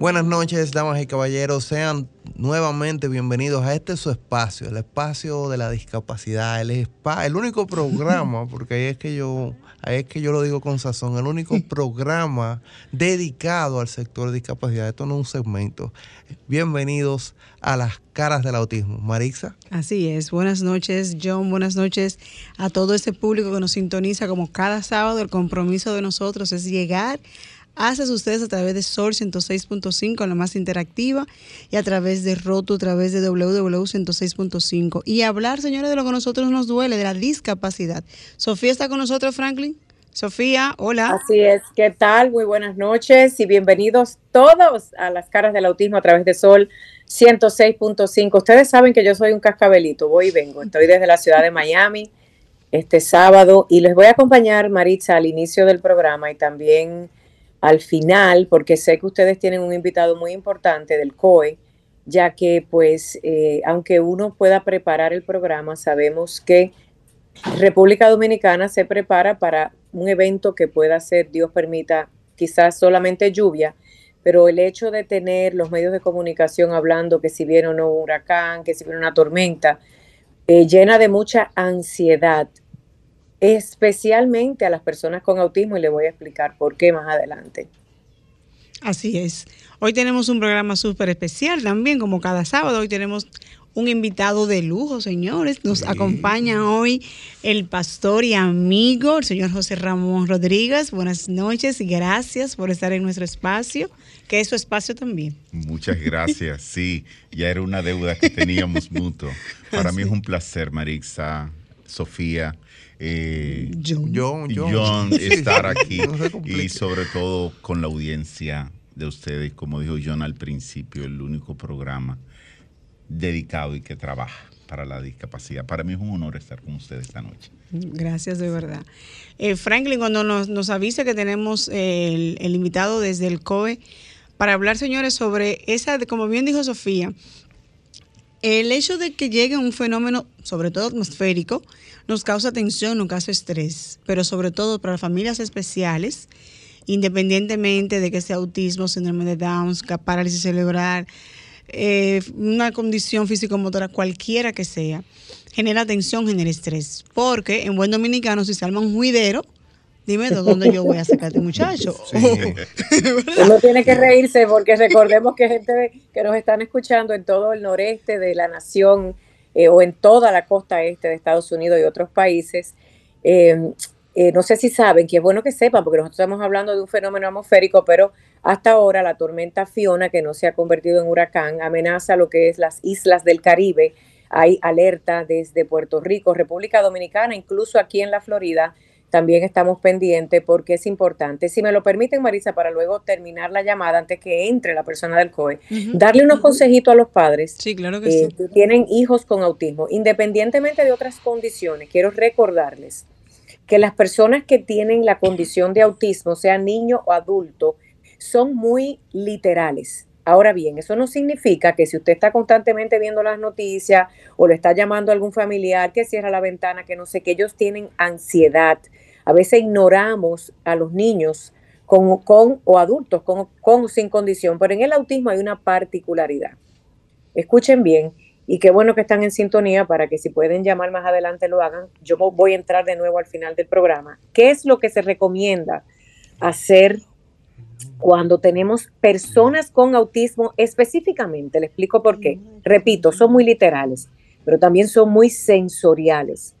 Buenas noches, damas y caballeros. Sean nuevamente bienvenidos a este su espacio, el espacio de la discapacidad, el, el único programa, porque ahí es que yo, ahí es que yo lo digo con sazón, el único programa dedicado al sector de discapacidad. Esto no es un segmento. Bienvenidos a las caras del autismo. Marisa. Así es. Buenas noches, John. Buenas noches a todo este público que nos sintoniza como cada sábado. El compromiso de nosotros es llegar haces ustedes a través de Sol 106.5, la más interactiva, y a través de Roto, a través de www.106.5. Y hablar, señores, de lo que a nosotros nos duele, de la discapacidad. Sofía está con nosotros, Franklin. Sofía, hola. Así es, ¿qué tal? Muy buenas noches y bienvenidos todos a las caras del autismo a través de Sol 106.5. Ustedes saben que yo soy un cascabelito, voy y vengo. Estoy desde la ciudad de Miami este sábado y les voy a acompañar, Maritza, al inicio del programa y también al final, porque sé que ustedes tienen un invitado muy importante del COE, ya que pues eh, aunque uno pueda preparar el programa, sabemos que República Dominicana se prepara para un evento que pueda ser, Dios permita, quizás solamente lluvia, pero el hecho de tener los medios de comunicación hablando que si viene o no un huracán, que si viene una tormenta, eh, llena de mucha ansiedad especialmente a las personas con autismo y le voy a explicar por qué más adelante. Así es. Hoy tenemos un programa súper especial también, como cada sábado. Hoy tenemos un invitado de lujo, señores. Nos acompaña hoy el pastor y amigo, el señor José Ramón Rodríguez. Buenas noches y gracias por estar en nuestro espacio, que es su espacio también. Muchas gracias. Sí, ya era una deuda que teníamos mutuo. Para mí es un placer, Marixa, Sofía eh, John, estar aquí y sobre todo con la audiencia de ustedes, como dijo John al principio, el único programa dedicado y que trabaja para la discapacidad. Para mí es un honor estar con ustedes esta noche. Gracias, de verdad. Eh, Franklin, cuando nos, nos avisa que tenemos el, el, invitado desde el COE para hablar, señores, sobre esa, como bien dijo Sofía, el hecho de que llegue un fenómeno, sobre todo atmosférico, nos causa tensión, nos causa estrés, pero sobre todo para familias especiales, independientemente de que sea autismo, síndrome de Down, parálisis cerebral, eh, una condición físico-motora, cualquiera que sea, genera tensión, genera estrés. Porque en buen dominicano, si se arma un juidero, dime de dónde yo voy a sacar a este muchacho. Uno tiene que reírse porque recordemos que gente que nos están escuchando en todo el noreste de la nación eh, o en toda la costa este de Estados Unidos y otros países. Eh, eh, no sé si saben, que es bueno que sepan, porque nosotros estamos hablando de un fenómeno atmosférico, pero hasta ahora la tormenta Fiona, que no se ha convertido en huracán, amenaza lo que es las islas del Caribe. Hay alerta desde Puerto Rico, República Dominicana, incluso aquí en la Florida, también estamos pendientes porque es importante. Si me lo permiten, Marisa, para luego terminar la llamada antes que entre la persona del COE, darle unos consejitos a los padres sí, claro que, eh, que tienen hijos con autismo, independientemente de otras condiciones. Quiero recordarles que las personas que tienen la condición de autismo, sea niño o adulto, son muy literales. Ahora bien, eso no significa que si usted está constantemente viendo las noticias o le está llamando a algún familiar que cierra la ventana, que no sé, que ellos tienen ansiedad, a veces ignoramos a los niños con, con o adultos con, con sin condición, pero en el autismo hay una particularidad. Escuchen bien y qué bueno que están en sintonía para que si pueden llamar más adelante lo hagan. Yo voy a entrar de nuevo al final del programa. ¿Qué es lo que se recomienda hacer cuando tenemos personas con autismo específicamente? Le explico por qué. Repito, son muy literales, pero también son muy sensoriales.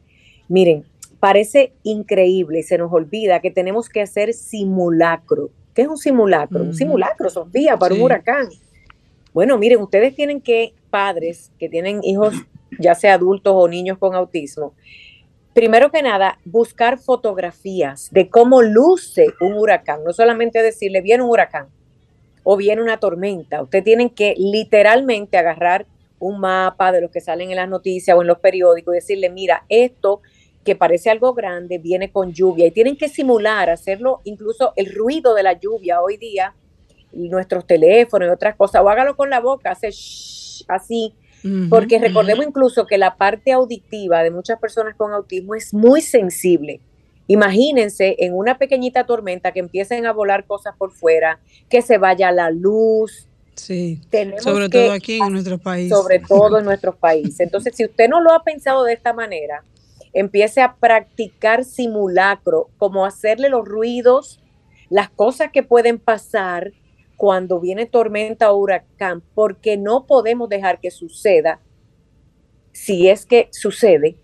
Miren, parece increíble y se nos olvida que tenemos que hacer simulacro. ¿Qué es un simulacro? Un simulacro, Sofía, para un huracán. Bueno, miren, ustedes tienen que, padres que tienen hijos, ya sea adultos o niños con autismo, primero que nada, buscar fotografías de cómo luce un huracán. No solamente decirle, viene un huracán o viene una tormenta. Ustedes tienen que literalmente agarrar un mapa de los que salen en las noticias o en los periódicos y decirle, mira, esto que parece algo grande viene con lluvia y tienen que simular, hacerlo incluso el ruido de la lluvia hoy día, nuestros teléfonos y otras cosas, o hágalo con la boca, hace así, porque recordemos incluso que la parte auditiva de muchas personas con autismo es muy sensible. Imagínense en una pequeñita tormenta que empiecen a volar cosas por fuera, que se vaya la luz, Sí, sobre todo aquí en nuestro país. Sobre todo en nuestros países. Entonces, si usted no lo ha pensado de esta manera, empiece a practicar simulacro, como hacerle los ruidos, las cosas que pueden pasar cuando viene tormenta o huracán, porque no podemos dejar que suceda, si es que sucede,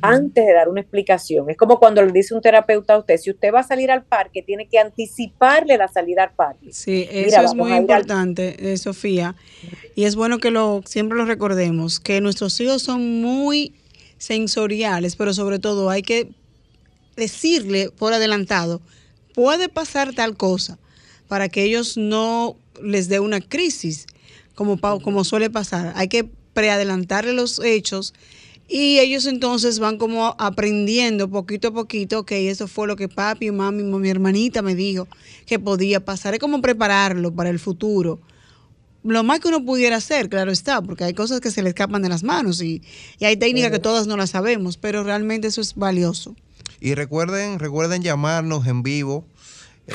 antes de dar una explicación. Es como cuando le dice un terapeuta a usted, si usted va a salir al parque, tiene que anticiparle la salida al parque. Sí, eso es muy importante, eh, Sofía. Y es bueno que lo siempre lo recordemos, que nuestros hijos son muy sensoriales, pero sobre todo hay que decirle por adelantado, puede pasar tal cosa, para que ellos no les dé una crisis, como, como suele pasar. Hay que preadelantarle los hechos y ellos entonces van como aprendiendo poquito a poquito, que eso fue lo que papi, mami, mi hermanita me dijo que podía pasar. Es como prepararlo para el futuro. Lo más que uno pudiera hacer, claro está, porque hay cosas que se le escapan de las manos y, hay técnicas que todas no las sabemos, pero realmente eso es valioso. Y recuerden, recuerden llamarnos en vivo,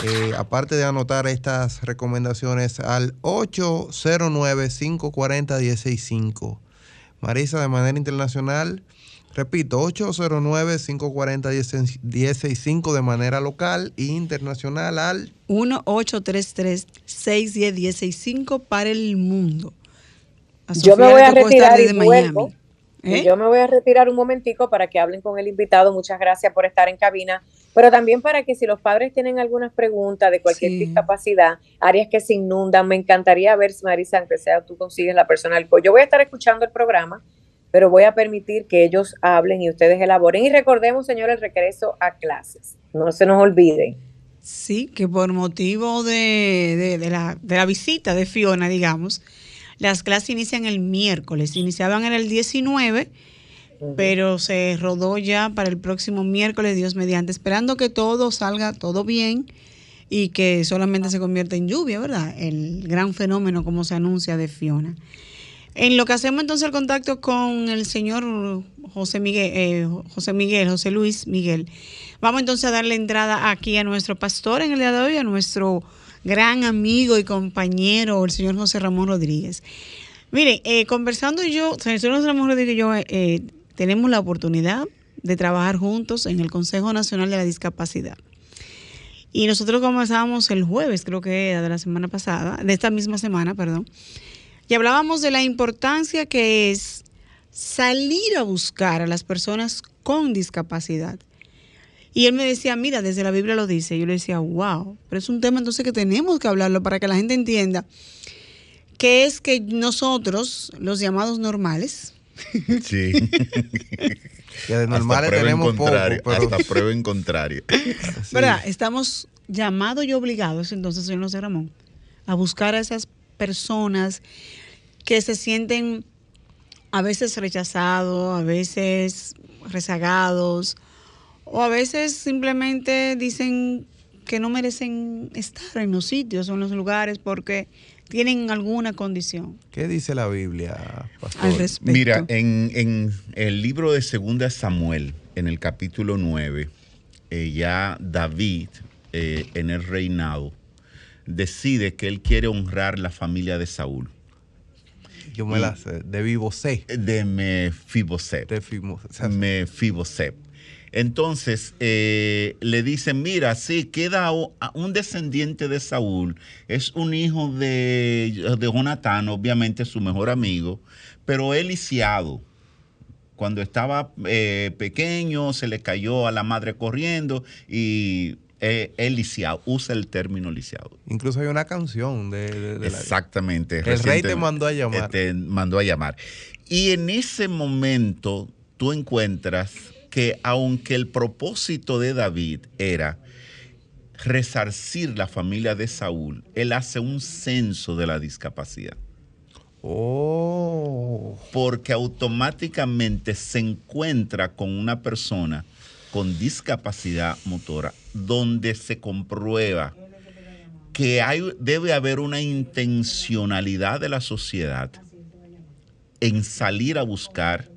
eh, aparte de anotar estas recomendaciones al 809 540 165 Marisa, de manera internacional, repito, 809-540-165 de manera local e internacional al 1-833-610-165 para el mundo. Yo me voy a retirar de Miami. ¿Eh? Yo me voy a retirar un momentico para que hablen con el invitado. Muchas gracias por estar en cabina, pero también para que si los padres tienen algunas preguntas de cualquier discapacidad, áreas que se inundan, me encantaría ver, Marisa, aunque sea tú consigues la persona Yo voy a estar escuchando el programa, pero voy a permitir que ellos hablen y ustedes elaboren. Y recordemos, señores, el regreso a clases. No se nos olviden. Sí, que por motivo de, la, de la visita de Fiona, digamos, las clases inician el miércoles, iniciaban en el 19, pero se rodó ya para el próximo miércoles, Dios mediante, esperando que todo salga todo bien y que solamente se convierta en lluvia, ¿verdad? El gran fenómeno como se anuncia de Fiona. En lo que hacemos entonces el contacto con el señor José Miguel, eh, José Miguel, José Luis Miguel, vamos entonces a darle entrada aquí a nuestro pastor en el día de hoy, a nuestro gran amigo y compañero, el señor José Ramón Rodríguez. Mire, eh, conversando yo, señor José Ramón Rodríguez y yo eh, tenemos la oportunidad de trabajar juntos en el Consejo Nacional de la Discapacidad. Y nosotros conversábamos el jueves, creo que era de la semana pasada, de esta misma semana, perdón, y hablábamos de la importancia que es salir a buscar a las personas con discapacidad. Y él me decía, mira, desde la Biblia lo dice. Yo le decía, wow, pero es un tema entonces que tenemos que hablarlo para que la gente entienda que es que nosotros, los llamados normales, Sí. que de normales tenemos poco, Hasta prueba en contrario. ¿Verdad? Estamos llamados y obligados, entonces, señor José Ramón, a buscar a esas personas que se sienten a veces rechazados, a veces rezagados, o a veces simplemente dicen que no merecen estar en los sitios o en los lugares porque tienen alguna condición. ¿Qué dice la Biblia, Al respecto. Mira, en, el libro de Segunda Samuel, en el capítulo 9, eh, ya David, eh, en el reinado, decide que él quiere honrar la familia de Saúl. Yo me la sé, de Vivoset. De Mefiboset. De Mefiboset. Entonces eh, le dicen, mira, sí, queda un descendiente de Saúl, es un hijo de, de Jonatán, obviamente su mejor amigo, pero él lisiado. Cuando estaba eh, pequeño se le cayó a la madre corriendo y eh, él lisiado, usa el término lisiado. Incluso hay una canción de... Exactamente. El rey te mandó a llamar. Te mandó a llamar. Y en ese momento tú encuentras que aunque el propósito de David era resarcir la familia de Saúl, él hace un censo de la discapacidad. Oh. porque automáticamente se encuentra con una persona con discapacidad motora donde se comprueba que hay, debe haber una intencionalidad de la sociedad en salir a buscar,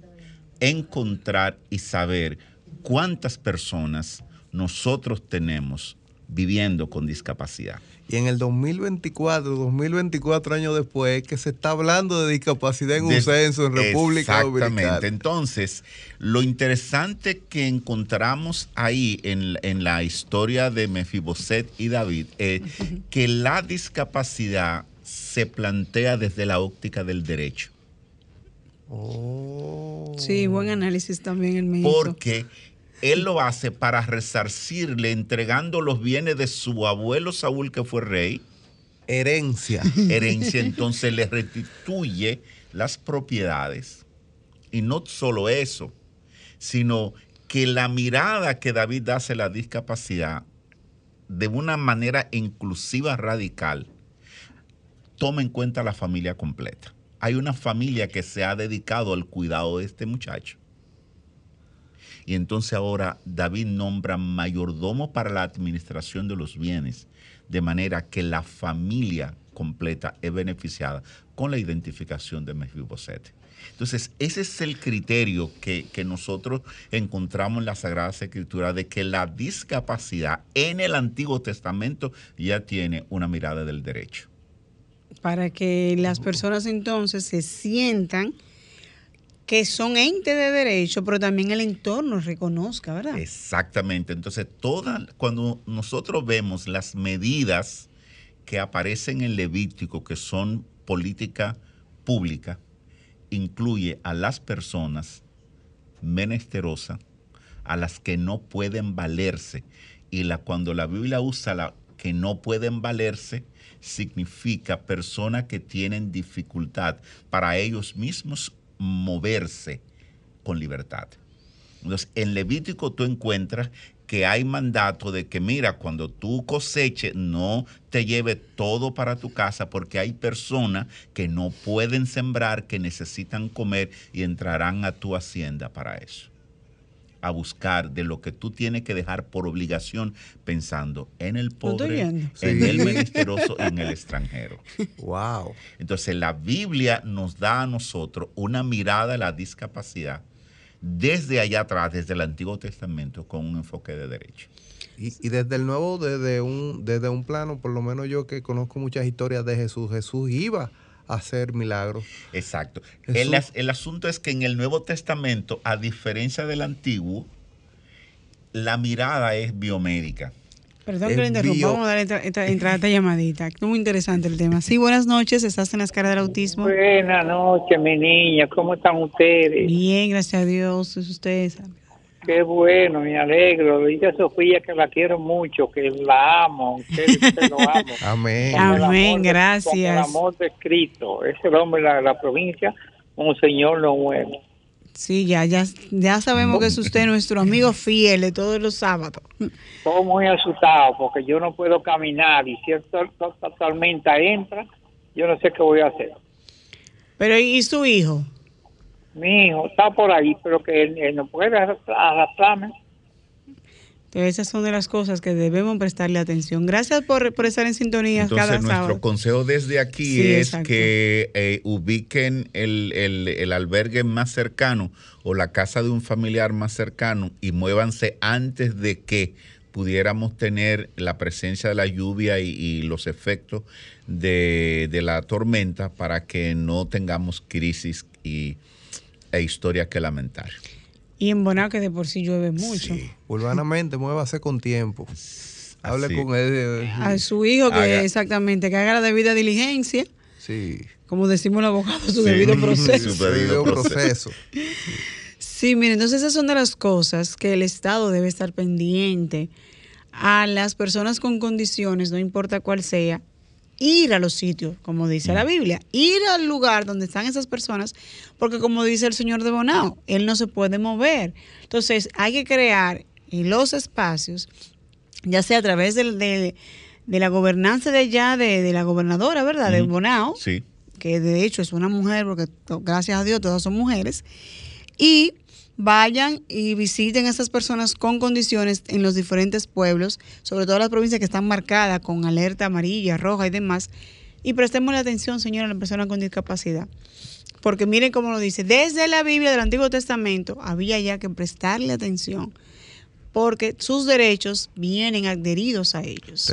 encontrar y saber cuántas personas nosotros tenemos viviendo con discapacidad. Y en el 2024, 2024 años después, que se está hablando de discapacidad en un censo en República Dominicana. Exactamente. Entonces, lo interesante que encontramos ahí en, en la historia de Mefiboset y David es que la discapacidad se plantea desde la óptica del derecho. Oh. Sí, buen análisis también el mío. Porque él lo hace para resarcirle entregando los bienes de su abuelo Saúl, que fue rey. Herencia. Herencia, entonces le restituye las propiedades. Y no solo eso, sino que la mirada que David hace a la discapacidad de una manera inclusiva radical toma en cuenta la familia completa. Hay una familia que se ha dedicado al cuidado de este muchacho y entonces ahora David nombra mayordomo para la administración de los bienes, de manera que la familia completa es beneficiada con la identificación de Mefiboset. Entonces, ese es el criterio que, que, nosotros encontramos en la Sagrada Escritura de que la discapacidad en el Antiguo Testamento ya tiene una mirada del derecho. Para que las personas entonces se sientan que son entes de derecho, pero también el entorno reconozca, ¿verdad? Exactamente. Entonces, toda, cuando nosotros vemos las medidas que aparecen en Levítico, que son política pública, incluye a las personas menesterosas, a las que no pueden valerse. Y la, cuando la Biblia usa la que no pueden valerse, significa personas que tienen dificultad para ellos mismos moverse con libertad. Entonces, en Levítico tú encuentras que hay mandato de que, mira, cuando tú coseches, no te lleve todo para tu casa porque hay personas que no pueden sembrar, que necesitan comer y entrarán a tu hacienda para eso a buscar de lo que tú tienes que dejar por obligación pensando en el pobre, en el menesteroso y en el extranjero. Wow. Entonces la Biblia nos da a nosotros una mirada a la discapacidad desde allá atrás, desde el Antiguo Testamento, con un enfoque de derecho. Y, desde el nuevo, desde un, desde un plano, por lo menos yo que conozco muchas historias de Jesús, Jesús iba hacer milagros. Exacto. El, el, asunto es que en el Nuevo Testamento, a diferencia del Antiguo, la mirada es biomédica. Perdón que le interrumpa, vamos a dar esta, esta llamadita. Muy interesante el tema. Sí, buenas noches, estás en la escala del autismo. Buenas noches, mi niña, ¿cómo están ustedes? Bien, gracias a Dios, ustedes. Qué bueno, me alegro. Dice Sofía que la quiero mucho, que la amo. Usted, lo amo. Amén. Amén, gracias. el amor de Cristo. Es el hombre de la, provincia, un señor no bueno. Sí, ya, ya, ya sabemos que es usted nuestro amigo fiel de todos los sábados. Estoy muy asustado porque yo no puedo caminar y si esta tormenta entra, yo no sé qué voy a hacer. Pero ¿y su hijo? Mi hijo está por ahí, pero que él, no puede arrastrarme. esas son de las cosas que debemos prestarle atención. Gracias por, por estar en sintonía Entonces, nuestro consejo desde aquí es que eh, ubiquen el, el, el, albergue más cercano o la casa de un familiar más cercano y muévanse antes de que pudiéramos tener la presencia de la lluvia y, los efectos de, de la tormenta para que no tengamos crisis y e historias que lamentar. Y en Bonao que de por sí llueve mucho. Sí. Urbanamente, muévase con tiempo. Hable con él. A su hijo que exactamente, que haga la debida diligencia. Sí. Como decimos los abogados, su debido proceso. Su debido proceso. Sí, miren, entonces esas son de las cosas que el Estado debe estar pendiente a las personas con condiciones, no importa cuál sea, ir a los sitios, como dice la mm. Biblia, ir al lugar donde están esas personas, porque como dice el señor de Bonao, él no se puede mover. Entonces hay que crear los espacios, ya sea a través de, de, la gobernanza de allá, de, la gobernadora, ¿verdad? De Bonao. Sí que de hecho es una mujer, porque gracias a Dios todas son mujeres, y vayan y visiten a esas personas con condiciones en los diferentes pueblos, sobre todo las provincias que están marcadas con alerta amarilla, roja y demás, y prestemos la atención, señora, a la persona con discapacidad. Porque miren cómo lo dice, desde la Biblia del Antiguo Testamento había ya que prestarle atención porque sus derechos vienen adheridos a ellos.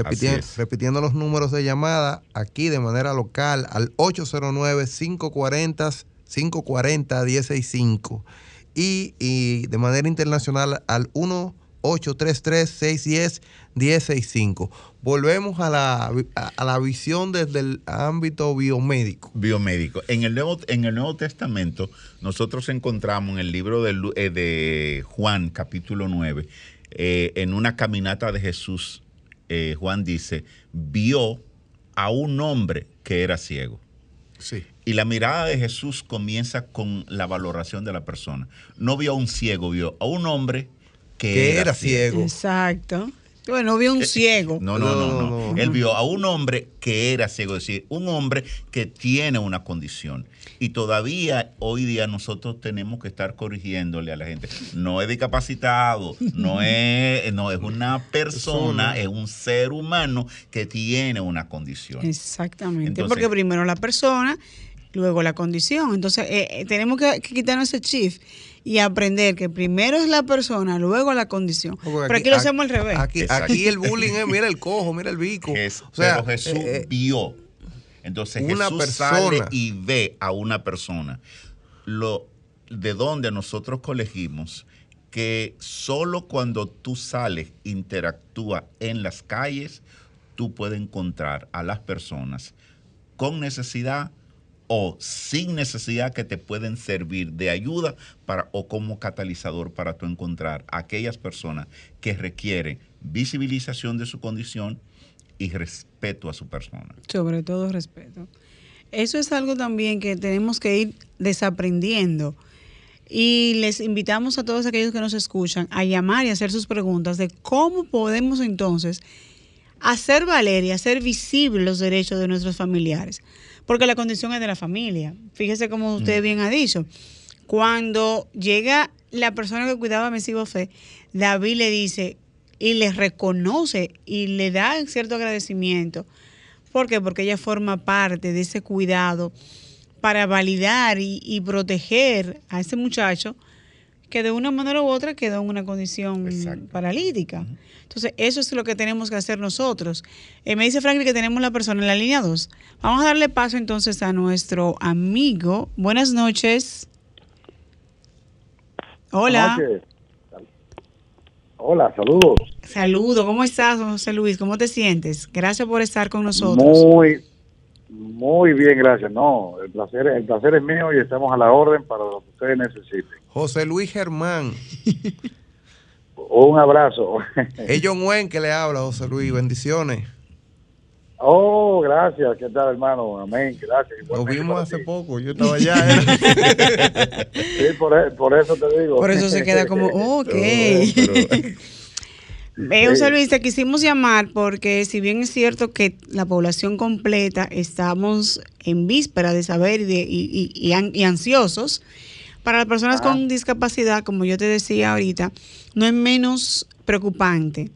Repitiendo, los números de llamada aquí de manera local al 809-540-540-165 y, y de manera internacional al 1 833-610-1065. Volvemos a la, a, la visión desde el ámbito biomédico. Biomédico. En el Nuevo, en el Nuevo Testamento, nosotros encontramos en el libro de, eh, de Juan, capítulo 9, eh, en una caminata de Jesús, eh, Juan dice, vio a un hombre que era ciego. Sí. Y la mirada de Jesús comienza con la valoración de la persona. No vio a un ciego, vio a un hombre que, era, ciego. Exacto. Bueno, vio un eh, ciego. No no, no no, Él vio a un hombre que era ciego, es decir, un hombre que tiene una condición. Y todavía hoy día nosotros tenemos que estar corrigiéndole a la gente. No es discapacitado, no es, no es una persona, es un ser humano que tiene una condición. Exactamente. Porque primero la persona, luego la condición. Entonces, eh, eh, tenemos que, que quitarnos ese chip y aprender que primero es la persona, luego la condición. pero aquí, lo hacemos al revés. Aquí, el bullying es, mira el cojo, mira el bico. o sea, pero Jesús eh, vio. Entonces Jesús sale y ve a una persona. Lo, de donde nosotros colegimos que solo cuando tú sales, interactúa en las calles, tú puedes encontrar a las personas con necesidad o sin necesidad que te pueden servir de ayuda para, o como catalizador para tú encontrar aquellas personas que requieren visibilización de su condición y respeto a su persona. Sobre todo respeto. Eso es algo también que tenemos que ir desaprendiendo. Y les invitamos a todos aquellos que nos escuchan a llamar y hacer sus preguntas de cómo podemos entonces hacer valer y hacer visibles los derechos de nuestros familiares porque la condición es de la familia. Fíjese como usted mm. bien ha dicho. Cuando llega la persona que cuidaba a Messi Bofé, David le dice y le reconoce y le da cierto agradecimiento. ¿Por qué? Porque ella forma parte de ese cuidado para validar y, proteger a ese muchacho que de una manera u otra quedó en una condición paralítica. Entonces, eso es lo que tenemos que hacer nosotros. Eh, me dice Franklin que tenemos la persona en la línea 2. Vamos a darle paso entonces a nuestro amigo. Buenas noches. Hola. Hola, saludos. Saludos, ¿cómo estás, José Luis? ¿Cómo te sientes? Gracias por estar con nosotros. Muy, muy bien, gracias. No, el placer, el placer es mío y estamos a la orden para lo que ustedes necesiten. José Luis Germán. Un abrazo. Es John Wen que le habla, José Luis. Bendiciones. Oh, gracias. ¿Qué tal, hermano? Amén. Gracias. Nos vimos hace poco. Yo estaba allá. sí, por, e, por, eso te digo. Por eso se queda como, ok. José Luis, te quisimos llamar porque si bien es cierto que la población completa estamos en víspera de saber y, y, ansiosos, para las personas con discapacidad, como yo te decía ahorita, no es menos preocupante.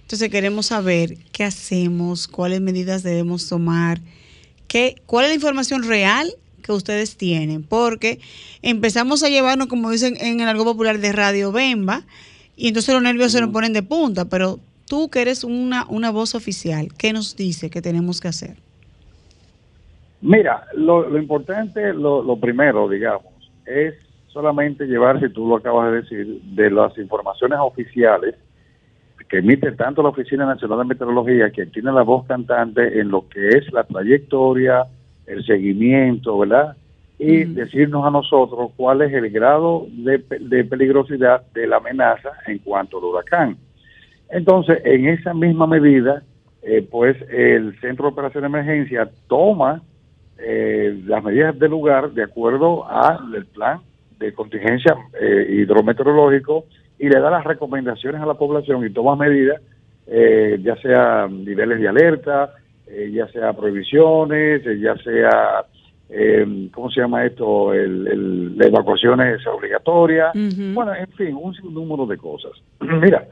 Entonces queremos saber qué hacemos, cuáles medidas debemos tomar, qué, cuál es la información real que ustedes tienen, porque empezamos a llevarnos, como dicen en el algo popular, de radio bemba, y entonces los nervios se nos ponen de punta, pero tú que eres una, una voz oficial, ¿qué nos dice que tenemos que hacer? Mira, lo, importante, lo, lo, primero, digamos, es solamente llevar, si tú lo acabas de decir, de las informaciones oficiales que emite tanto la Oficina Nacional de Meteorología, que tiene la voz cantante en lo que es la trayectoria, el seguimiento, ¿verdad? y decirnos a nosotros cuál es el grado de, peligrosidad de la amenaza en cuanto al huracán. Entonces, en esa misma medida, eh, pues el Centro de Operación de Emergencia toma eh, las medidas del lugar de acuerdo al plan de contingencia eh, hidrometeorológico y le da las recomendaciones a la población y toma medidas, ya sea niveles de alerta, ya sea prohibiciones, ya sea eh, ¿cómo se llama esto? El, la evacuación es obligatoria, bueno, en fin, un número de cosas. Mira,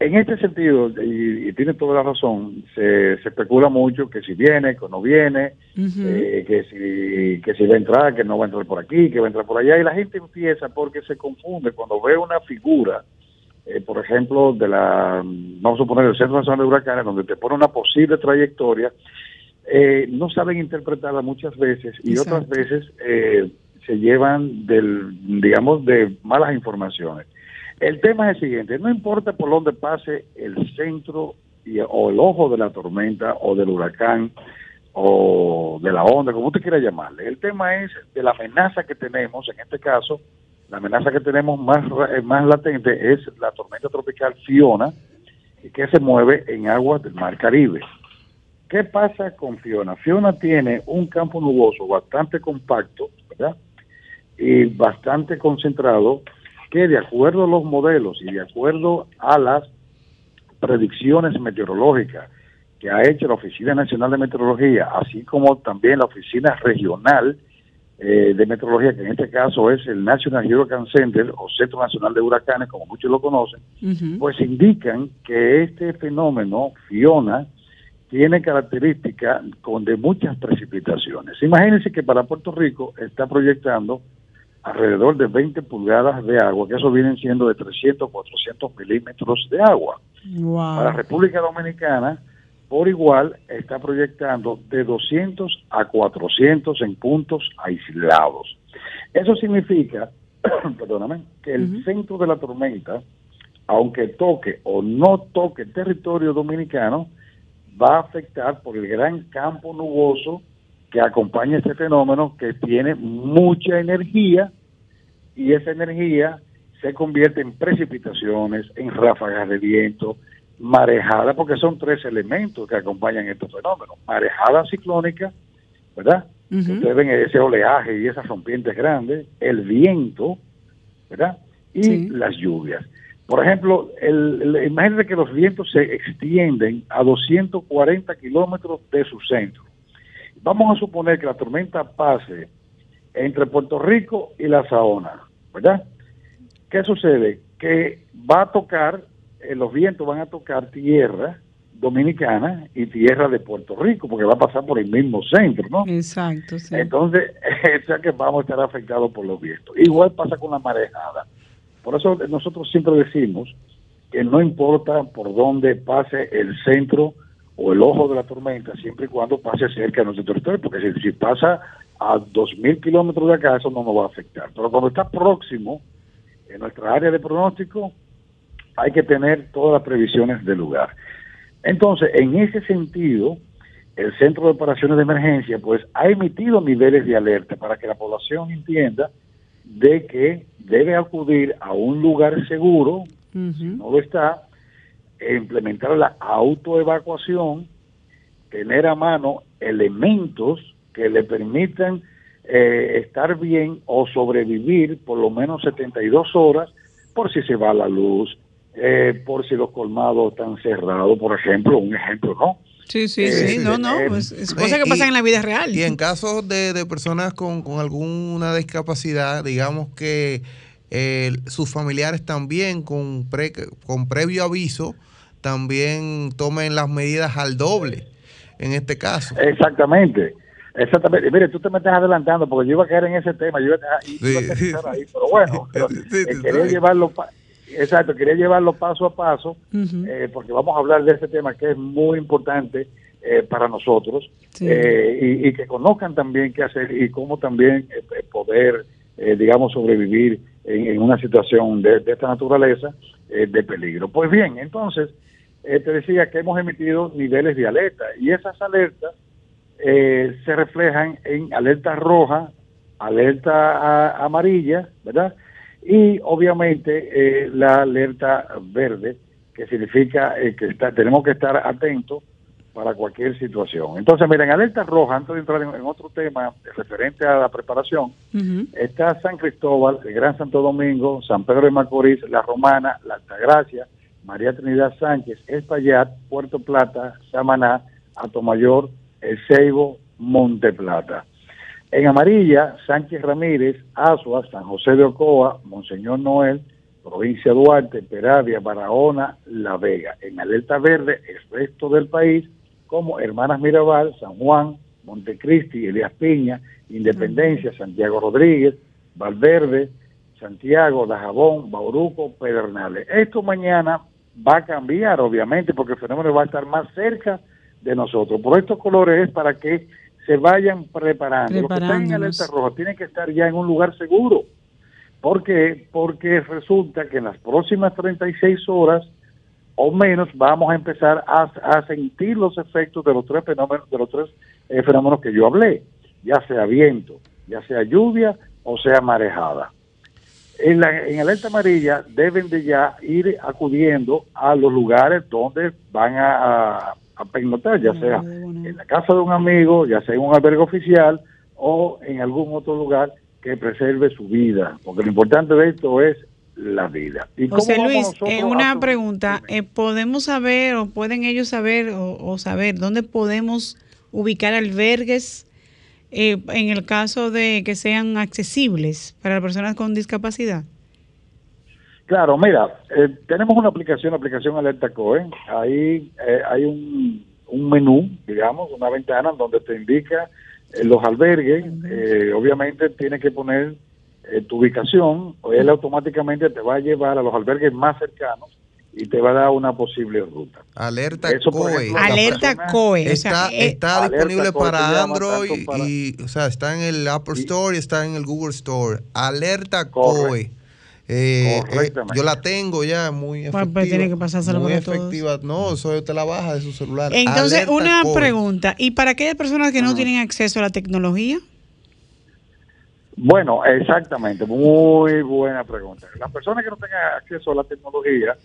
en este sentido, y, tiene toda la razón, se, especula mucho que si viene, que no viene, eh, que, si, que si va a entrar, que no va a entrar por aquí, que va a entrar por allá, y la gente empieza porque se confunde cuando ve una figura, eh, por ejemplo, de la, vamos a poner el Centro Nacional de Huracanes, donde te pone una posible trayectoria, eh, no saben interpretarla muchas veces y otras veces se llevan del, digamos, de malas informaciones. El tema es el siguiente, no importa por dónde pase el centro o el ojo de la tormenta o del huracán o de la onda, como usted quiera llamarle. El tema es de la amenaza que tenemos, en este caso, la amenaza que tenemos más, eh, más latente es la tormenta tropical Fiona, que se mueve en aguas del Mar Caribe. ¿Qué pasa con Fiona? Fiona tiene un campo nuboso bastante compacto. Y bastante concentrado que de acuerdo a los modelos y de acuerdo a las predicciones meteorológicas que ha hecho la Oficina Nacional de Meteorología, así como también la Oficina Regional eh, de Meteorología, que en este caso es el National Hurricane Center o Centro Nacional de Huracanes, como muchos lo conocen, pues indican que este fenómeno, Fiona, tiene características con de muchas precipitaciones. Imagínense que para Puerto Rico está proyectando alrededor de 20 pulgadas de agua, que eso vienen siendo de 300, 400 milímetros de agua. Para la República Dominicana, por igual, está proyectando de 200 a 400 en puntos aislados. Eso significa, perdóname, que el centro de la tormenta, aunque toque o no toque territorio dominicano, va a afectar por el gran campo nuboso que acompaña este fenómeno que tiene mucha energía y esa energía se convierte en precipitaciones, en ráfagas de viento, marejada, porque son tres elementos que acompañan estos fenómenos. Marejada ciclónica, ¿verdad? Ustedes ven ese oleaje y esas rompientes grandes, el viento, ¿verdad? Y las lluvias. Por ejemplo, el, imagínense que los vientos se extienden a 240 kilómetros de su centro. Vamos a suponer que la tormenta pase entre Puerto Rico y la Saona, ¿verdad? ¿Qué sucede? Que va a tocar, eh, los vientos van a tocar tierra dominicana y tierra de Puerto Rico, porque va a pasar por el mismo centro, ¿no? Exacto, sí. Entonces, o sea que vamos a estar afectados por los vientos. Igual pasa con la marejada. Por eso nosotros siempre decimos que no importa por dónde pase el centro o el ojo de la tormenta, siempre y cuando pase cerca de nuestro territorio, porque si, pasa a 2.000 kilómetros de acá, eso no nos va a afectar. Pero cuando está próximo, en nuestra área de pronóstico, hay que tener todas las previsiones del lugar. Entonces, en ese sentido, el Centro de Operaciones de Emergencia, pues, ha emitido niveles de alerta para que la población entienda de que debe acudir a un lugar seguro, si no lo está, implementar la autoevacuación, tener a mano elementos que le permitan eh, estar bien o sobrevivir por lo menos 72 horas por si se va la luz, eh, por si los colmados están cerrados, por ejemplo, un ejemplo, ¿no? Sí, sí, sí, no, no, pues, es cosas que pasan en la vida real. Y en casos de, de personas con, con, alguna discapacidad, digamos que eh, sus familiares también con, pre, con previo aviso también tomen las medidas al doble en este caso. Exactamente. Exactamente. Mire, tú te me estás adelantando porque yo iba a caer en ese tema, yo iba a, iba ahí, pero bueno, eh, quería llevarlo, exacto, quería llevarlo paso a paso, eh, porque vamos a hablar de ese tema que es muy importante eh, para nosotros y, que conozcan también qué hacer y cómo también poder, digamos, sobrevivir en, una situación de, de esta naturaleza de peligro. Pues bien, entonces, eh, te decía que hemos emitido niveles de alerta y esas alertas eh, se reflejan en alerta roja, alerta amarilla, ¿verdad? Y obviamente eh, la alerta verde, que significa que tenemos que estar atentos para cualquier situación. Entonces, miren, alerta roja, antes de entrar en, otro tema referente a la preparación, está San Cristóbal, el Gran Santo Domingo, San Pedro de Macorís, La Romana, La Altagracia, María Trinidad Sánchez, Espaillat, Puerto Plata, Samaná, Atomayor, El Ceibo, Monte Plata. En amarilla, Sánchez Ramírez, Asua, San José de Ocoa, Monseñor Noel, provincia Duarte, Peravia, Barahona, La Vega. En alerta verde, el resto del país, como Hermanas Mirabal, San Juan, Montecristi, Elías Piña, Independencia, Santiago Rodríguez, Valverde, Santiago, Dajabón, Bauruco, Pedernales. Esto mañana va a cambiar, obviamente, porque el fenómeno va a estar más cerca de nosotros. Por estos colores es para que se vayan preparando. Los que están en alerta roja tienen que estar ya en un lugar seguro. ¿Por qué? Porque resulta que en las próximas 36 horas o menos vamos a empezar a, sentir los efectos de los tres fenómenos, de los tres eh, fenómenos que yo hablé, ya sea viento, ya sea lluvia o sea marejada. En, la, en alerta amarilla deben de ya ir acudiendo a los lugares donde van a, a, ya sea en la casa de un amigo, ya sea en un albergue oficial o en algún otro lugar que preserve su vida, porque lo importante de esto es la vida. ¿Y José Luis, eh, una pregunta, eh, ¿podemos saber o pueden ellos saber o, saber dónde podemos ubicar albergues eh, en el caso de que sean accesibles para personas con discapacidad? Claro, mira, tenemos una aplicación, aplicación Alerta COE, ahí hay un, un menú, digamos, una ventana donde te indica los albergues, eh, obviamente tiene que poner eh, tu ubicación, o él automáticamente te va a llevar a los albergues más cercanos y te va a dar una posible ruta. Alerta COE. Alerta COE. Está, eh, está disponible para Android y, o sea, está en el Apple Store y está en el Google Store. Alerta COE. Eh, eh, yo la tengo ya muy pues, pues, efectiva. tiene que pasárselo muy efectiva. No, eso te la baja de su celular. Entonces, una pregunta. ¿Y para aquellas personas que no tienen acceso a la tecnología? Bueno, exactamente. Muy buena pregunta. Las personas que no tengan acceso a la tecnología,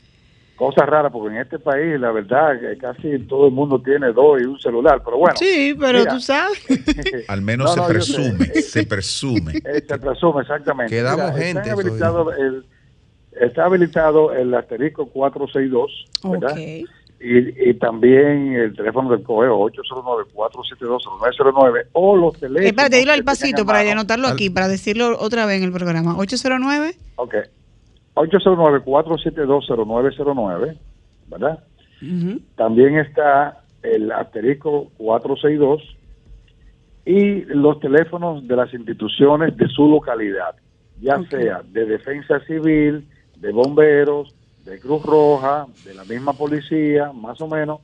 cosa rara, porque en este país, la verdad, casi todo el mundo tiene dos y un celular, pero bueno. Sí, pero tú sabes. Al menos se, presume, se presume, se presume. exactamente. Quedamos gente. Está habilitado, el, asterisco 462, ¿verdad? Y, y, también el teléfono del COEO 809-472-0909 o los teléfonos. Espérate, dilo al pasito para anotarlo aquí, para decirlo otra vez en el programa. 809. Ok. 809-472-0909, ¿verdad? También está el asterisco 462 y los teléfonos de las instituciones de su localidad, ya sea de defensa civil, de bomberos, de Cruz Roja, de la misma policía, más o menos,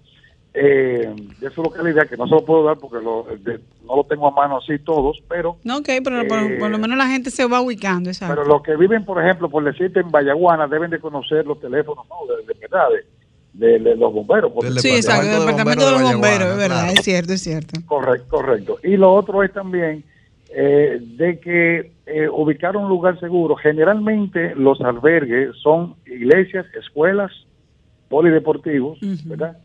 eh, de su localidad, que no se lo puedo dar porque no lo tengo a mano así todos, pero... No, ok, pero por, lo eh, menos la gente se va ubicando, exacto. Pero los que viven, por ejemplo, por decirte en Vallaguana, deben de conocer los teléfonos, ¿no? De, verdad, de, los bomberos. sí, exacto, el departamento de, los bomberos, es verdad, es cierto, es cierto. Correcto, correcto. Y lo otro es también eh, de que eh, ubicar un lugar seguro, generalmente los albergues son iglesias, escuelas, polideportivos, ¿verdad?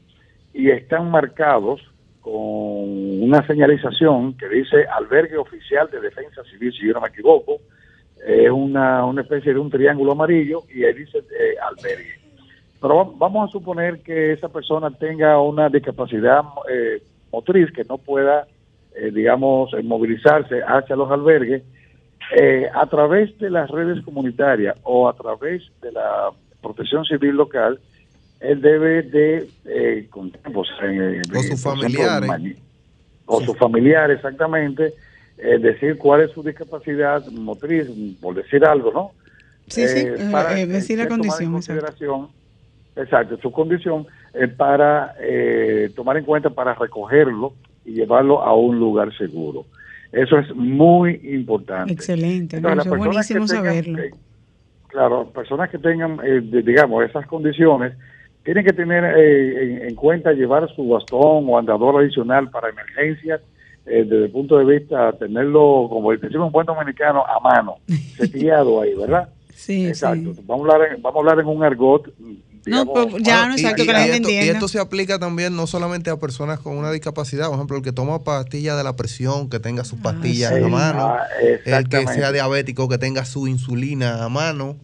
Y están marcados con una señalización que dice albergue oficial de defensa civil, si yo no me equivoco, es una, una especie de un triángulo amarillo y ahí dice eh, albergue. Pero vamos a suponer que esa persona tenga una discapacidad eh, motriz que no pueda, eh, digamos, movilizarse hacia los albergues, a través de las redes comunitarias o a través de la protección civil local, él debe de, eh, con pues, eh, o sus familiares. o sus familiares, exactamente, eh, decir cuál es su discapacidad motriz, por decir algo, ¿no? Sí, sí, para, decir la condición. Consideración, exacto. su condición para tomar en cuenta para recogerlo y llevarlo a un lugar seguro. Eso es muy importante. Excelente, es buenísimo saberlo. claro, personas que tengan, digamos, esas condiciones, tienen que tener eh, en, cuenta llevar su bastón o andador adicional para emergencias, eh, desde el punto de vista tenerlo, como decimos un buen dominicano, a mano, seteado ahí, ¿verdad? Sí, Exacto. Vamos, a hablar en, vamos a hablar en un argot. no, pues, ya no exacto que la gente y esto se aplica también no solamente a personas con una discapacidad, por ejemplo, el que toma pastillas de la presión, que tenga sus ah, pastillas a mano, ah, el que sea diabético, que tenga su insulina a mano.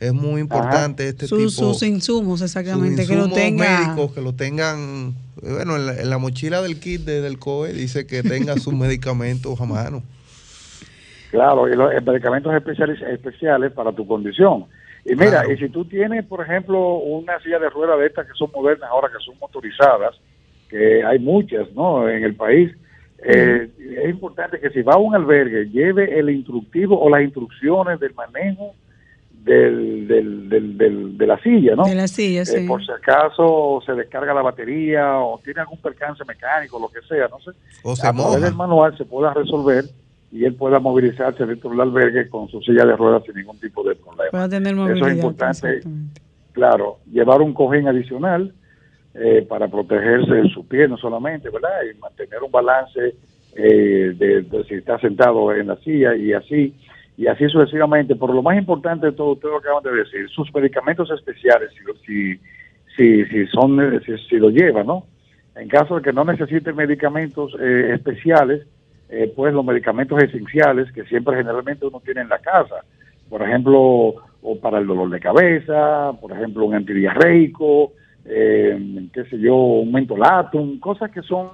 Es muy importante este tipo. Sus insumos, exactamente, que lo tengan. médicos, que lo tengan. Bueno, en la, mochila del kit del COE dice que tenga sus medicamentos a mano. Claro, y los medicamentos especiales, especiales para tu condición. Y mira, y si tú tienes, por ejemplo, una silla de ruedas de estas que son modernas ahora, que son motorizadas, que hay muchas, ¿no? En el país, eh, es importante que si va a un albergue, lleve el instructivo o las instrucciones del manejo del, del, de la silla, ¿no? De la silla, eh, sí. por si acaso se descarga la batería o tiene algún percance mecánico, lo que sea, no sé. O se a través del manual se pueda resolver y él pueda movilizarse dentro del albergue con su silla de ruedas sin ningún tipo de problema. tener Eso es importante, claro, llevar un cojín adicional eh, para protegerse de su pie no solamente, ¿verdad? Y mantener un balance eh, de, si está sentado en la silla y así y así sucesivamente. Pero lo más importante de todo, ustedes lo acaban de decir, sus medicamentos especiales, si, si, si, son, si, lo lleva, ¿no? En caso de que no necesite medicamentos eh, especiales, eh, pues los medicamentos esenciales que siempre generalmente uno tiene en la casa, por ejemplo, o para el dolor de cabeza, por ejemplo, un antidiarreico, eh, qué sé yo, un mentolatum, cosas que son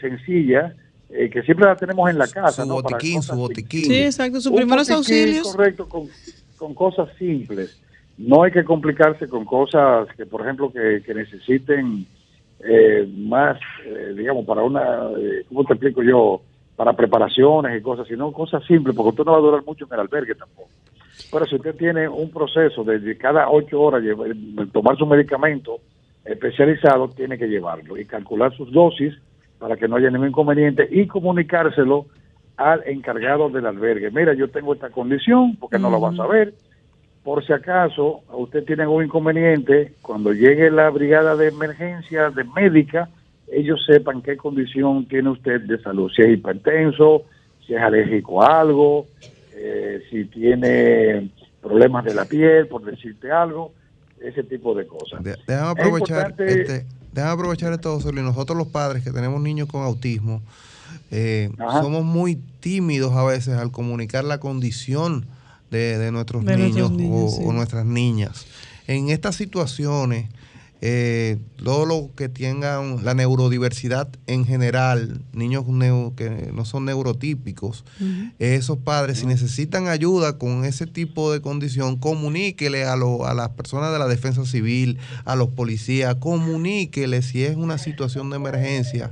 sencillas eh, que siempre la tenemos en la casa. Su botiquín, su botiquín. Sí, exacto, sus primeros auxilios. Correcto, con, con, cosas simples. No hay que complicarse con cosas que, por ejemplo, que, que necesiten eh, más, eh, digamos, para una, ¿cómo te explico yo? Para preparaciones y cosas, sino cosas simples, porque usted no va a durar mucho en el albergue tampoco. Pero si usted tiene un proceso de cada ocho horas tomar su medicamento especializado, tiene que llevarlo y calcular sus dosis para que no haya ningún inconveniente y comunicárselo al encargado del albergue. Mira, yo tengo esta condición, porque no lo va a saber. Por si acaso usted tiene un inconveniente, cuando llegue la brigada de emergencia de médica, ellos sepan qué condición tiene usted de salud, si es hipertenso, si es alérgico a algo, eh, si tiene problemas de la piel, por decirte algo, ese tipo de cosas. déjame aprovechar, este, déjame aprovechar esto, y Nosotros los padres que tenemos niños con autismo, eh, somos muy tímidos a veces al comunicar la condición de, nuestros niños, o, nuestras niñas. En estas situaciones, eh, todo lo que tengan la neurodiversidad en general, niños que no son neurotípicos, esos padres, si necesitan ayuda con ese tipo de condición, comuníquele a, a las personas de la defensa civil, a los policías, comuníquele si es una situación de emergencia.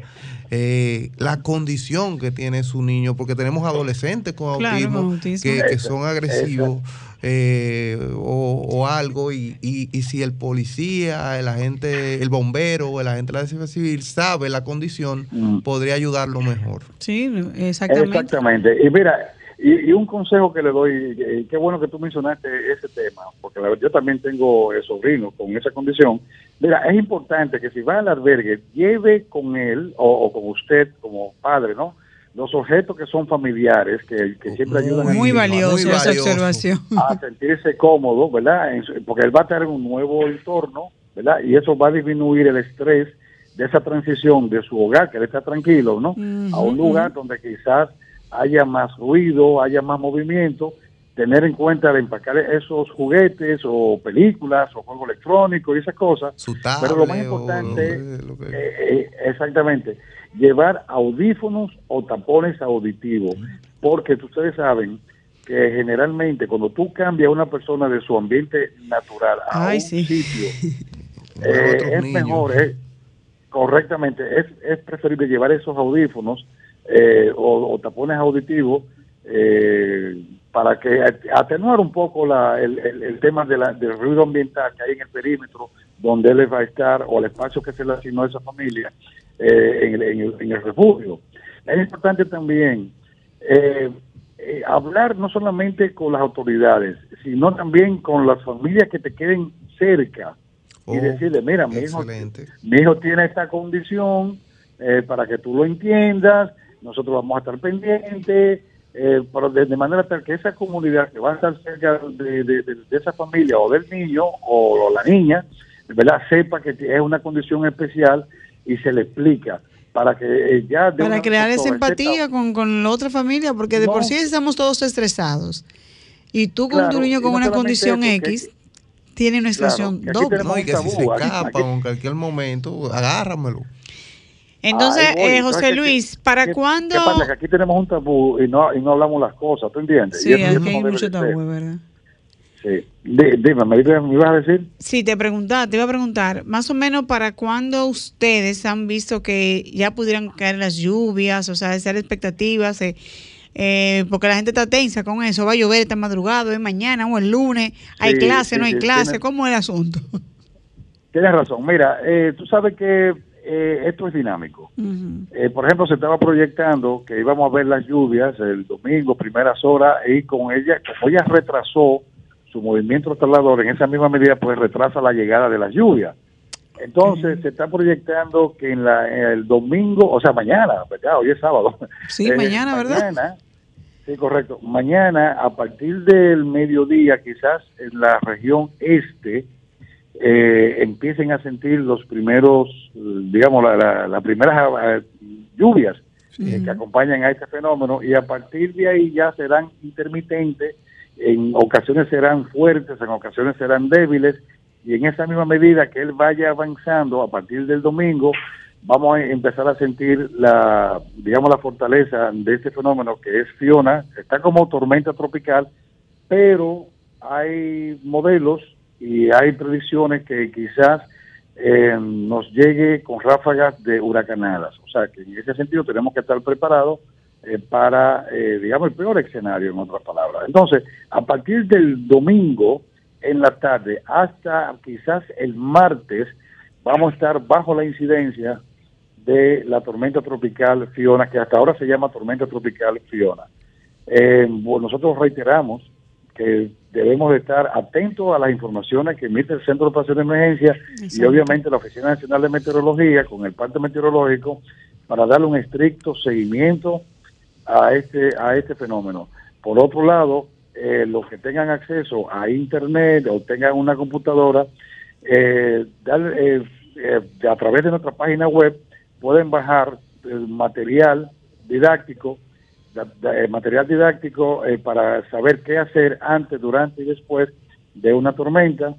Eh, la condición que tiene su niño, porque tenemos adolescentes con autismo, Que, son agresivos eh, o, algo, y, y, si el policía, el agente, el bombero o el agente de la defensa civil sabe la condición, mm. podría ayudarlo mejor. Sí, exactamente. Exactamente. Y mira, y, un consejo que le doy, qué bueno que tú mencionaste ese tema, porque yo también tengo sobrinos con esa condición. Mira, es importante que si va al albergue, lleve con él o, con usted como padre, ¿no? Los objetos que son familiares, que, siempre ayudan a muy valioso esa observación. a sentirse cómodo, ¿verdad? Porque él va a estar en un nuevo entorno, ¿verdad? Y eso va a disminuir el estrés de esa transición de su hogar, que él está tranquilo, ¿no? a un lugar donde quizás haya más ruido, haya más movimiento, tener en cuenta de empacar esos juguetes o películas o juegos electrónicos y esas cosas. Pero lo más importante, eh, eh, exactamente, llevar audífonos o tapones auditivos, porque ustedes saben que generalmente cuando tú cambias a una persona de su ambiente natural a un sitio, eh, es mejor, correctamente, es, es preferible llevar esos audífonos eh, o, tapones auditivos eh, para que atenuar un poco la, el, tema de la, del ruido ambiental que hay en el perímetro donde él va a estar o el espacio que se le asignó a esa familia eh, en, el, en, el, refugio. Es importante también hablar no solamente con las autoridades, sino también con las familias que te queden cerca y oh, decirle, mira, mi hijo, mi hijo tiene esta condición, para que tú lo entiendas, nosotros vamos a estar pendientes, eh, pero de, manera tal que esa comunidad que va a estar cerca de, esa familia o del niño o, la niña, ¿verdad? sepa que es una condición especial y se le explica para que eh, ya... Para crear esa empatía con, con, la otra familia, porque de por sí estamos todos estresados. Y tú con tu niño con una condición X, tiene una situación doble. No, y que si se escapa en cualquier momento, agárramelo. Entonces, eh, José Luis, ¿para cuándo? ¿Qué pasa? Que aquí tenemos un tabú y no, y no hablamos las cosas, ¿tú entiendes? Sí, aquí hay mucho tabú, ¿verdad? Sí. Dime, ¿me, ibas a decir? Sí, te preguntaba, te iba a preguntar, más o menos para cuándo ustedes han visto que ya pudieran caer las lluvias, o sea, hacer expectativas, eh, eh, porque la gente está tensa con eso, va a llover esta madrugada, es mañana o el lunes, hay clase, no hay clase, ¿cómo es el asunto? Tienes razón, mira, eh, tú sabes que eh, esto es dinámico. Eh, por ejemplo, se estaba proyectando que íbamos a ver las lluvias el domingo, primeras horas, y con ella, como ella retrasó su movimiento trasladador, en esa misma medida, pues retrasa la llegada de las lluvias. Entonces, se está proyectando que en, la, el domingo, o sea, mañana, ¿verdad? Hoy es sábado. Sí, eh, mañana, ¿verdad? Sí, correcto. Mañana, a partir del mediodía, quizás en la región este, eh, empiecen a sentir los primeros, digamos, las la, primeras eh, lluvias eh, que acompañan a este fenómeno y a partir de ahí ya serán intermitentes, en ocasiones serán fuertes, en ocasiones serán débiles y en esa misma medida que él vaya avanzando a partir del domingo, vamos a empezar a sentir la, digamos, la fortaleza de este fenómeno que es Fiona, está como tormenta tropical, pero hay modelos y hay predicciones que quizás eh, nos llegue con ráfagas de huracanadas. O sea que en ese sentido tenemos que estar preparados eh, para, eh, digamos, el peor escenario, en otras palabras. Entonces, a partir del domingo en la tarde hasta quizás el martes, vamos a estar bajo la incidencia de la tormenta tropical Fiona, que hasta ahora se llama tormenta tropical Fiona. nosotros reiteramos que debemos de estar atentos a las informaciones que emite el Centro de Operaciones de Emergencia y obviamente la Oficina Nacional de Meteorología con el parte meteorológico para darle un estricto seguimiento a este a este fenómeno. Por otro lado, eh, los que tengan acceso a internet o tengan una computadora, eh, eh, a través de nuestra página web pueden bajar material didáctico eh, material didáctico eh, para saber qué hacer antes, durante y después de una tormenta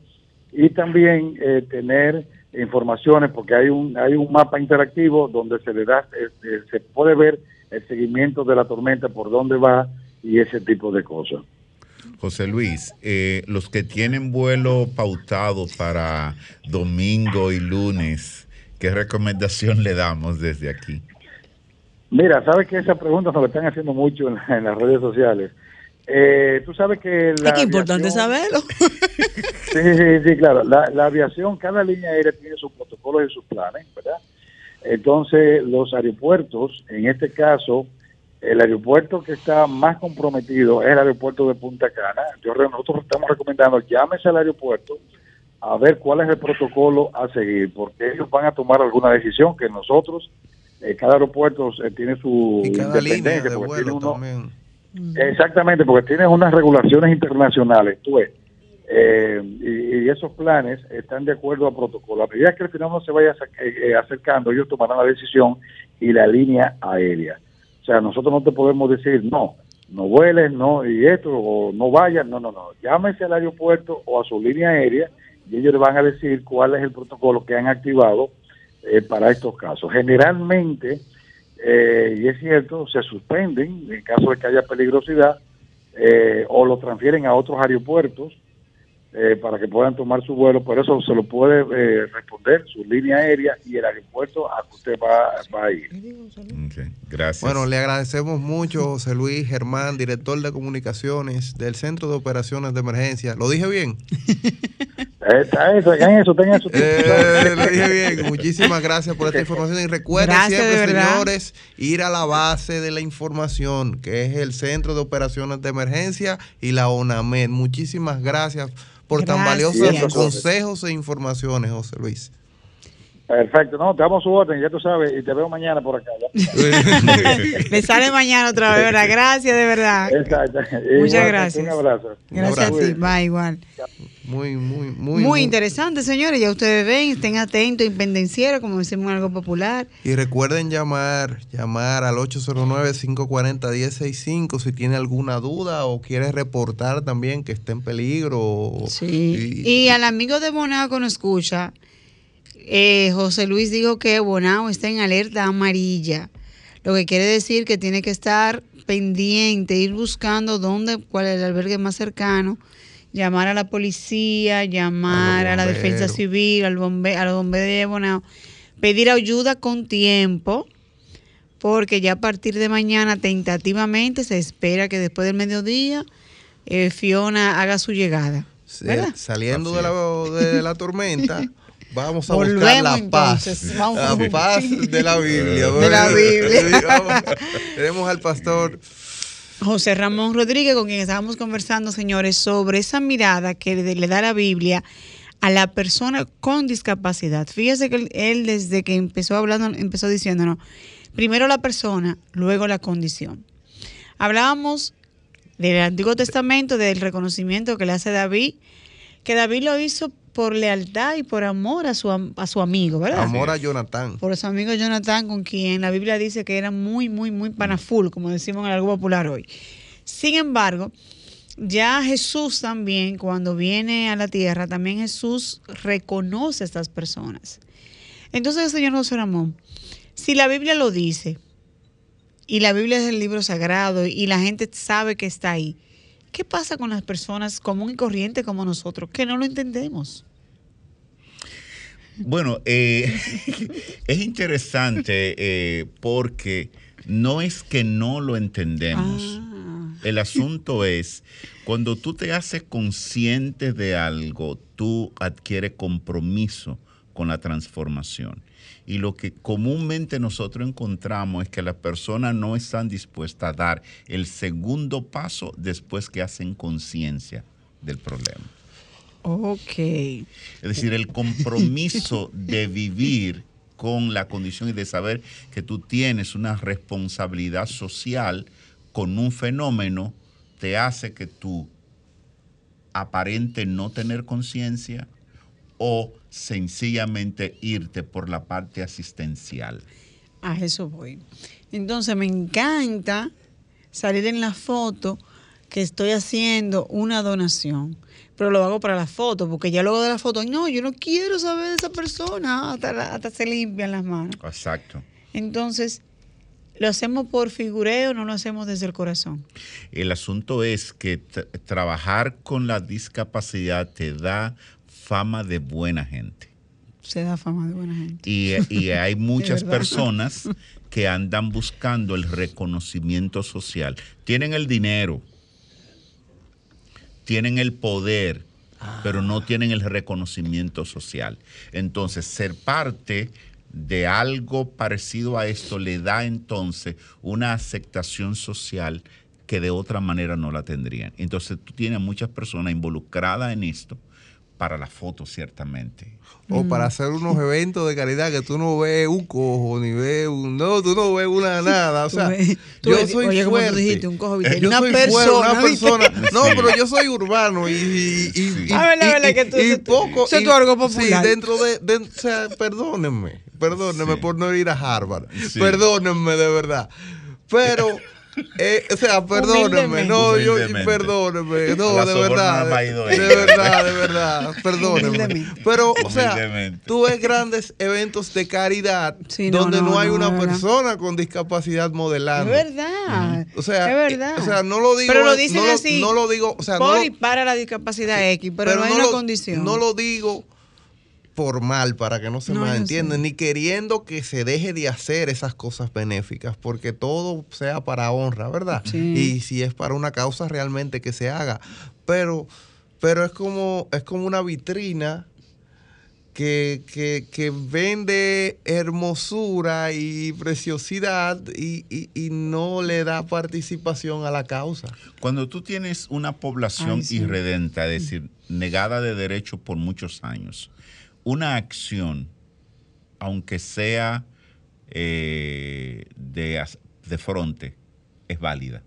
y también eh, tener informaciones porque hay un hay un mapa interactivo donde se le da se puede ver el seguimiento de la tormenta por dónde va y ese tipo de cosas. José Luis, los que tienen vuelo pautado para domingo y lunes, ¿qué recomendación le damos desde aquí? Mira, sabes que esa pregunta nos la están haciendo mucho en, las redes sociales. Eh, tú sabes que la. Es importante saberlo. sí, sí, sí, claro. La, la, aviación, cada línea aérea tiene sus protocolos y sus planes, ¿verdad? Entonces, los aeropuertos, en este caso, el aeropuerto que está más comprometido es el aeropuerto de Punta Cana. Yo, nosotros estamos recomendando, llámese al aeropuerto a ver cuál es el protocolo a seguir, porque ellos van a tomar alguna decisión que nosotros eh, cada aeropuerto eh, tiene su independencia. Exactamente, porque tiene unas regulaciones internacionales, tú ves. Eh, y, esos planes están de acuerdo a protocolo. A medida que el fenómeno se vaya acercando, ellos tomarán la decisión y la línea aérea. O sea, nosotros no te podemos decir, no, no vueles, no, y esto, o no vayas, no, no, no. Llámese al aeropuerto o a su línea aérea y ellos le van a decir cuál es el protocolo que han activado eh, para estos casos. Generalmente, eh, y es cierto, se suspenden en caso de que haya peligrosidad eh, o lo transfieren a otros aeropuertos eh, para que puedan tomar su vuelo, por eso se lo puede eh, responder su línea aérea y el aeropuerto a que usted va, a ir. gracias. Bueno, le agradecemos mucho, José Luis Germán, director de comunicaciones del Centro de Operaciones de Emergencia. ¿Lo dije bien? Está eso, en eso, ten eso. Eh, lo dije bien. Muchísimas gracias por esta información y recuerden siempre, señores, ir a la base de la información, que es el Centro de Operaciones de Emergencia y la ONAMED. Muchísimas gracias por tan valiosos consejos e informaciones, José Luis. Perfecto, no, te damos su orden, ya tú sabes, y te veo mañana por acá. Me sale mañana otra vez, ¿verdad? Gracias, de verdad. Exacto. Muchas gracias. Un abrazo. Gracias a ti, va igual. Muy, muy, muy. Muy interesante, señores. Ya ustedes ven, estén atentos, independenciero, como decimos algo popular. Y recuerden llamar, llamar al 809-540-1065 si tiene alguna duda o quiere reportar también que esté en peligro. Sí. Y, y al amigo de Monaco nos escucha Eh, José Luis dijo que Bonao está en alerta amarilla, lo que quiere decir que tiene que estar pendiente, ir buscando dónde, cuál es el albergue más cercano, llamar a la policía, llamar a, la defensa civil, al bombe, a los bomberos de Bonao, pedir ayuda con tiempo, porque ya a partir de mañana tentativamente se espera que después del mediodía eh, Fiona haga su llegada. saliendo de la, de la tormenta. Vamos a buscar la paz. la paz de la Biblia. De la Biblia. tenemos al pastor José Ramón Rodríguez, con quien estábamos conversando, señores, sobre esa mirada que le da la Biblia a la persona con discapacidad. Fíjese que él desde que empezó hablando, empezó diciéndonos, primero la persona, luego la condición. Hablábamos del Antiguo Testamento, del reconocimiento que le hace David, que David lo hizo por lealtad y por amor a su, a su amigo, ¿verdad? Amor a Jonathan. Por su amigo Jonathan, con quien la Biblia dice que era muy, muy, muy panaful, como decimos en algo popular hoy. Sin embargo, ya Jesús también, cuando viene a la tierra, también Jesús reconoce a estas personas. Entonces, señor José Ramón, si la Biblia lo dice, y la Biblia es el libro sagrado, y la gente sabe que está ahí, ¿qué pasa con las personas común y corriente como nosotros, que no lo entendemos? Bueno, eh, es interesante eh, porque no es que no lo entendemos. Ah. El asunto es, cuando tú te haces consciente de algo, tú adquieres compromiso con la transformación. Y lo que comúnmente nosotros encontramos es que las personas no están dispuestas a dar el segundo paso después que hacen conciencia del problema. Ok. Es decir, el compromiso de vivir con la condición y de saber que tú tienes una responsabilidad social con un fenómeno te hace que tú aparente no tener conciencia o sencillamente irte por la parte asistencial. A eso voy. Entonces me encanta salir en la foto que estoy haciendo una donación pero lo hago para la foto, porque ya luego de la foto, no, yo no quiero saber de esa persona, hasta, hasta se limpian las manos. Exacto. Entonces, ¿lo hacemos por figureo o no lo hacemos desde el corazón? El asunto es que trabajar con la discapacidad te da fama de buena gente. Se da fama de buena gente. Y, y hay muchas personas que andan buscando el reconocimiento social. Tienen el dinero, tienen el poder, pero no tienen el reconocimiento social. Entonces, ser parte de algo parecido a esto le da entonces una aceptación social que de otra manera no la tendrían. Entonces tú tienes muchas personas involucradas en esto para la foto, ciertamente. O para mm. hacer unos eventos de caridad que tú no ves un cojo, ni ves un. No, tú no ves una nada. O sea, yo soy oye, fuerte. Tú dijiste, un cojo, yo una soy persona, fuerte, una persona. No, pero yo soy urbano y. y, y, ah, verdad, que tú, y poco. Es algo popular. Sí, dentro de. de o sea, perdónenme. Perdónenme por no ir a Harvard. Perdónenme de verdad. Pero. Eh, o sea, perdóneme, no, yo, perdóneme, no, de verdad, de, verdad, de verdad, perdóneme. Pero, o sea, tú ves grandes eventos de caridad donde no, hay una persona con discapacidad modelando. Es verdad. O sea, es verdad. O sea, no lo digo. Pero lo dicen así. No lo digo, o sea, por y para la discapacidad X, pero, no hay una condición. No lo digo formal para que no se me entienda, ni queriendo que se deje de hacer esas cosas benéficas, porque todo sea para honra, ¿verdad? Y si es para una causa realmente que se haga. Pero, pero es como, es como una vitrina que, que, vende hermosura y preciosidad y, y, no le da participación a la causa. Cuando tú tienes una población irredenta, es decir, negada de derechos por muchos años, una acción, aunque sea eh, de, de fronte, es válida.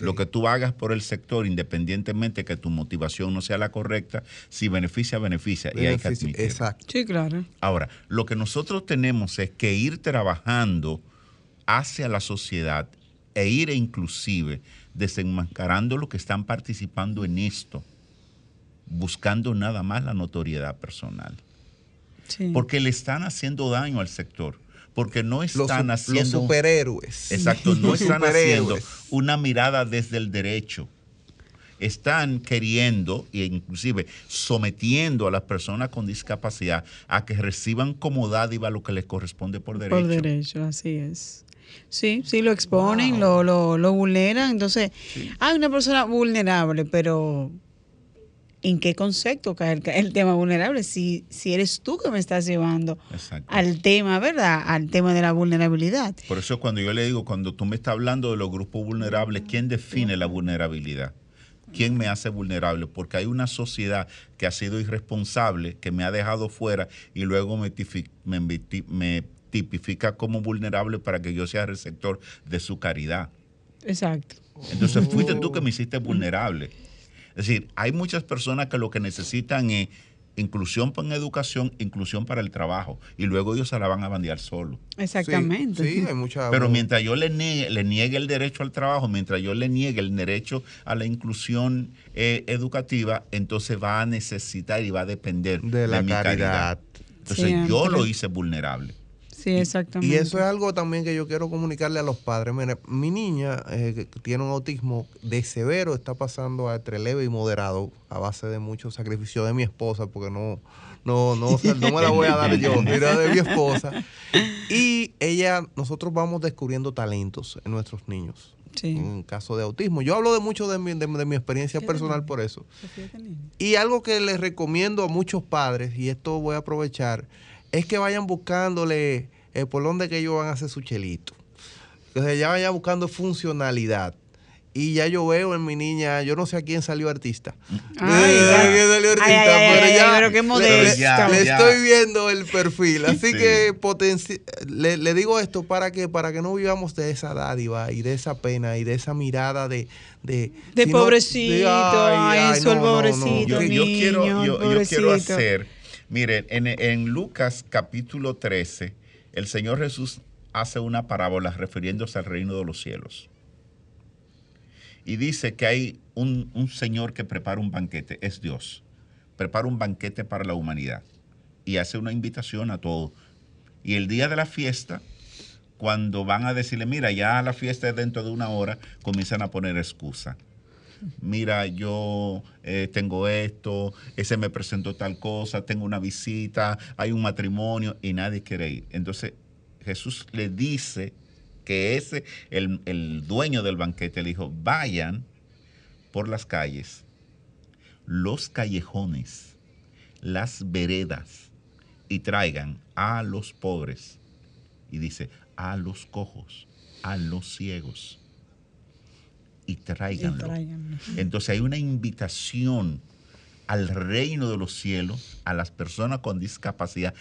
Lo que tú hagas por el sector, independientemente que tu motivación no sea la correcta, si beneficia, beneficia. y hay que admitirlo. Exacto. Sí, claro. Ahora, lo que nosotros tenemos es que ir trabajando hacia la sociedad e ir inclusive desenmascarando los que están participando en esto, buscando nada más la notoriedad personal. Porque le están haciendo daño al sector porque no están haciendo los superhéroes. Exacto, no están haciendo una mirada desde el derecho. Están queriendo e inclusive sometiendo a las personas con discapacidad a que reciban como dádiva lo que les corresponde por derecho. Por derecho, así es. Sí, sí, lo exponen, lo, lo, vulneran. Entonces, hay una persona vulnerable, pero ¿en qué concepto cae el, tema vulnerable? Si, si eres tú que me estás llevando al tema, ¿verdad? Al tema de la vulnerabilidad. Por eso cuando yo le digo, cuando tú me estás hablando de los grupos vulnerables, ¿quién define la vulnerabilidad? ¿Quién me hace vulnerable? Porque hay una sociedad que ha sido irresponsable, que me ha dejado fuera y luego me, me tipifica como vulnerable para que yo sea receptor de su caridad. Exacto. Entonces fuiste tú que me hiciste vulnerable. Es decir, hay muchas personas que lo que necesitan es inclusión para educación, inclusión para el trabajo. Y luego ellos se la van a bandear solo. Exactamente. Sí, hay mucha... Pero mientras yo le niegue, le niegue, el derecho al trabajo, mientras yo le niegue el derecho a la inclusión eh, educativa, entonces va a necesitar y va a depender de, la mi caridad. Entonces yo lo hice vulnerable. Sí, exactamente. Y eso es algo también que yo quiero comunicarle a los padres. mi niña eh, tiene un autismo de severo, está pasando a entre leve y moderado a base de mucho sacrificio de mi esposa, porque no, no, no, no me la voy a dar yo, mira de mi esposa. Y ella, nosotros vamos descubriendo talentos en nuestros niños. En caso de autismo. Yo hablo de mucho de mi, de, mi experiencia personal por eso. Y algo que les recomiendo a muchos padres, y esto voy a aprovechar, es que vayan buscándole el por donde que ellos van a hacer su chelito. Que ya vayan buscando funcionalidad. Y ya yo veo en mi niña, yo no sé a quién salió artista. Ay, salió artista, pero ya pero qué modesto. Le, estoy viendo el perfil. Así que le, digo esto para que para que no vivamos de esa dádiva y de esa pena y de esa mirada de de, de pobrecito, ay, el pobrecito, yo, quiero, yo quiero hacer Miren, en, Lucas capítulo 13, el Señor Jesús hace una parábola refiriéndose al reino de los cielos. Y dice que hay un, Señor que prepara un banquete, es Dios. Prepara un banquete para la humanidad y hace una invitación a todos. Y el día de la fiesta, cuando van a decirle, mira, ya la fiesta es dentro de una hora, comienzan a poner excusa mira, yo eh, tengo esto, ese me presentó tal cosa, tengo una visita, hay un matrimonio y nadie quiere ir. Entonces Jesús le dice que ese, el, el dueño del banquete le dijo, vayan por las calles, los callejones, las veredas y traigan a los pobres. Y dice, a los cojos, a los ciegos y tráiganlo. Entonces hay una invitación al reino de los cielos, a las personas con discapacidad,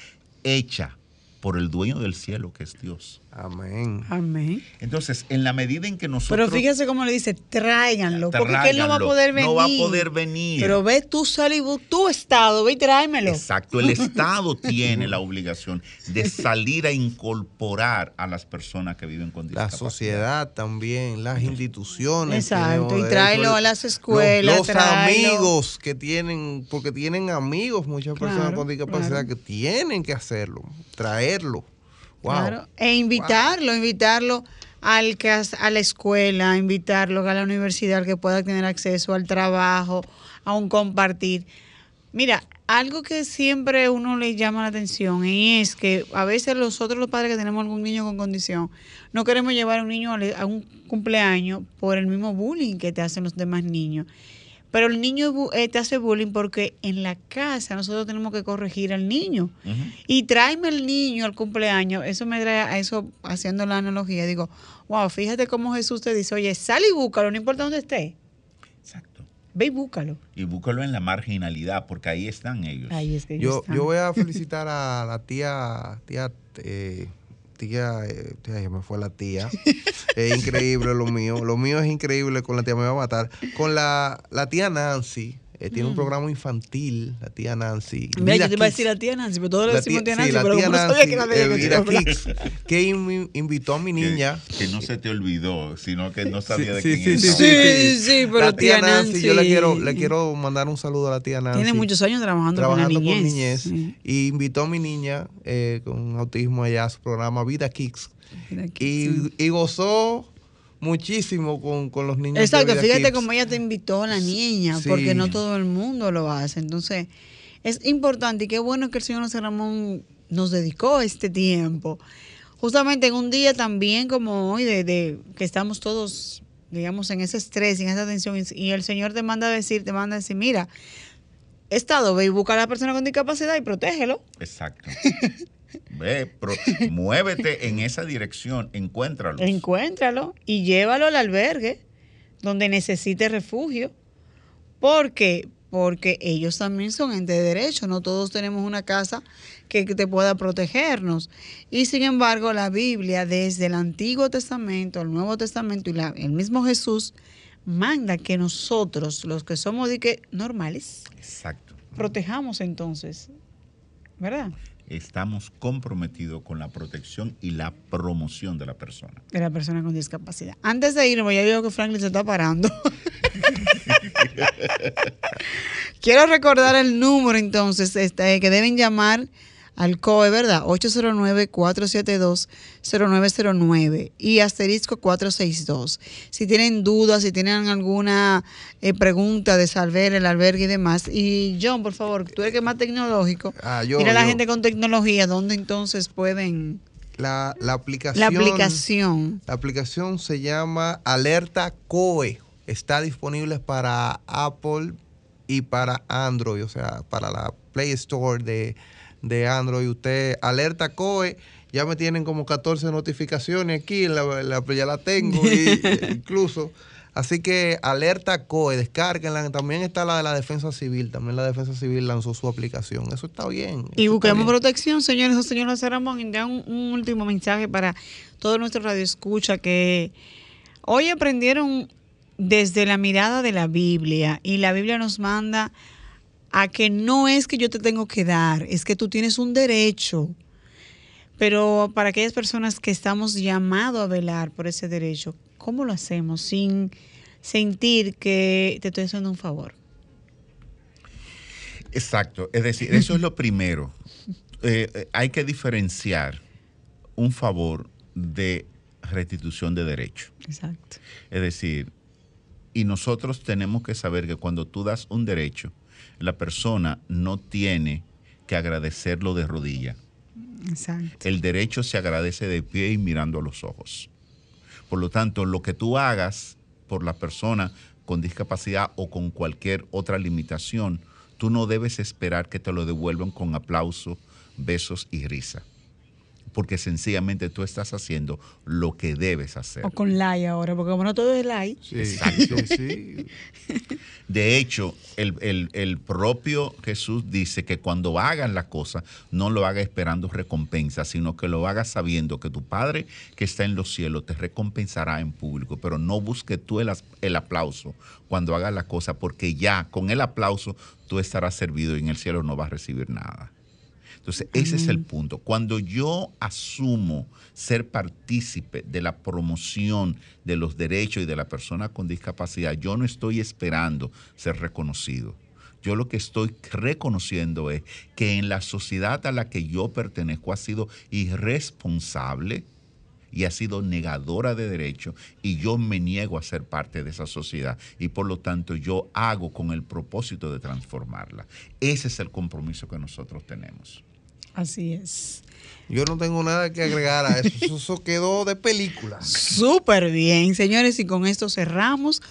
hecha por el dueño del cielo, que es Dios. Amén. Amén. Entonces, en la medida en que nosotros. Pero fíjese cómo le dice, tráiganlo, porque él no va a poder venir. No va a poder venir. Pero ve tú, sal tu estado, ve y tráemelo. Exacto, el Estado tiene la obligación de salir a incorporar a las personas que viven con discapacidad. La sociedad también, las instituciones. Exacto, y tráelo a las escuelas. Los, amigos que tienen, porque tienen amigos, muchas personas con discapacidad que tienen que hacerlo, traerlo. Claro. E invitarlo, invitarlo al que a la escuela, invitarlo a la universidad que pueda tener acceso al trabajo, a un compartir. Mira, algo que siempre uno le llama la atención y es que a veces nosotros los padres que tenemos algún niño con condición, no queremos llevar a un niño a un cumpleaños por el mismo bullying que te hacen los demás niños. Pero el niño eh, te hace bullying porque en la casa nosotros tenemos que corregir al niño. Y tráeme el niño al cumpleaños. Eso me trae a eso, haciendo la analogía. Digo, wow, fíjate cómo Jesús te dice, oye, sal y búscalo, no importa dónde esté. Exacto. Ve y búscalo. Y búscalo en la marginalidad, porque ahí están ellos. Ahí es que yo, yo voy a felicitar a la tía, tía eh, tía, eh, me fue la tía. es increíble lo mío. Lo mío es increíble con la tía, me va a matar. Con la, la tía Nancy, eh, tiene un mm. programa infantil, la tía Nancy. Mira, yo te iba a decir la tía Nancy, pero todos le decimos tía, Nancy, sí, pero tía Nancy, sabía que la de Kicks, que invitó a mi niña. Que, no se te olvidó, sino que no sabía de quién sí, sí, sí, sí, pero la tía, Nancy, Yo le quiero, le quiero mandar un saludo a la tía Nancy. Tiene muchos años trabajando, trabajando con la niñez. Y invitó a mi niña eh, con autismo allá a su programa Vida Kicks. y, y gozó muchísimo con, con los niños. Exacto, fíjate cómo ella te invitó a la niña, porque no todo el mundo lo hace. Entonces, es importante y qué bueno que el señor José Ramón nos dedicó este tiempo. Justamente en un día también como hoy, de, de que estamos todos, digamos, en ese estrés, en esa tensión, y el Señor te manda a decir, te manda a decir, mira, Estado, ve y busca a la persona con discapacidad y protégelo. Exacto. Ve, muévete en esa dirección, encuéntralo. Encuéntralo y llévalo al albergue donde necesite refugio. ¿Por qué? Porque ellos también son ente de derecho, no todos tenemos una casa que te pueda protegernos. Y sin embargo, la Biblia, desde el Antiguo Testamento, el Nuevo Testamento y el mismo Jesús, manda que nosotros, los que somos normales, Exacto. protejamos entonces, ¿verdad? Estamos comprometidos con la protección y la promoción de la persona. De la persona con discapacidad. Antes de irme, ya veo que Franklin se está parando. Quiero recordar el número entonces este, que deben llamar al COE, ¿verdad? 809-472-0909 y asterisco 462. Si tienen dudas, si tienen alguna eh, pregunta de salver el albergue y demás. Y John, por favor, tú eres que más tecnológico. Ah, Mira la gente con tecnología, ¿dónde entonces pueden...? La, la, aplicación, la aplicación. La aplicación se llama Alerta COE. Está disponible para Apple y para Android, o sea, para la Play Store de de Android, usted alerta COE, ya me tienen como 14 notificaciones aquí, la, ya la tengo incluso. Así que alerta COE, descárguenla. También está la de la Defensa Civil. También la Defensa Civil lanzó su aplicación. Eso está bien. y busquemos protección, señores o señor José Ramón. Y un, un último mensaje para todos nuestros radioescucha que hoy aprendieron desde la mirada de la Biblia. Y la Biblia nos manda a que no es que yo te tengo que dar, es que tú tienes un derecho. Pero para aquellas personas que estamos llamados a velar por ese derecho, ¿cómo lo hacemos sin sentir que te estoy haciendo un favor? Exacto, es decir, eso es lo primero. Eh, eh, hay que diferenciar un favor de restitución de derecho. Exacto. Es decir, y nosotros tenemos que saber que cuando tú das un derecho, la persona no tiene que agradecerlo de rodilla. Exacto. El derecho se agradece de pie y mirando a los ojos. Por lo tanto, lo que tú hagas por la persona con discapacidad o con cualquier otra limitación, tú no debes esperar que te lo devuelvan con aplauso, besos y risa porque sencillamente tú estás haciendo lo que debes hacer. O con like ahora, porque como no todo es like. Exacto. Sí. De hecho, el, propio Jesús dice que cuando hagan la cosa, no lo haga esperando recompensa, sino que lo haga sabiendo que tu Padre que está en los cielos te recompensará en público, pero no busque tú el, el aplauso cuando hagas la cosa, porque ya con el aplauso tú estarás servido y en el cielo no vas a recibir nada. Entonces, ese es el punto. Cuando yo asumo ser partícipe de la promoción de los derechos y de la persona con discapacidad, yo no estoy esperando ser reconocido. Yo lo que estoy reconociendo es que en la sociedad a la que yo pertenezco ha sido irresponsable y ha sido negadora de derechos y yo me niego a ser parte de esa sociedad y por lo tanto yo hago con el propósito de transformarla. Ese es el compromiso que nosotros tenemos. Así es. Yo no tengo nada que agregar a eso. Eso quedó de película. Súper bien, señores. Y con esto cerramos.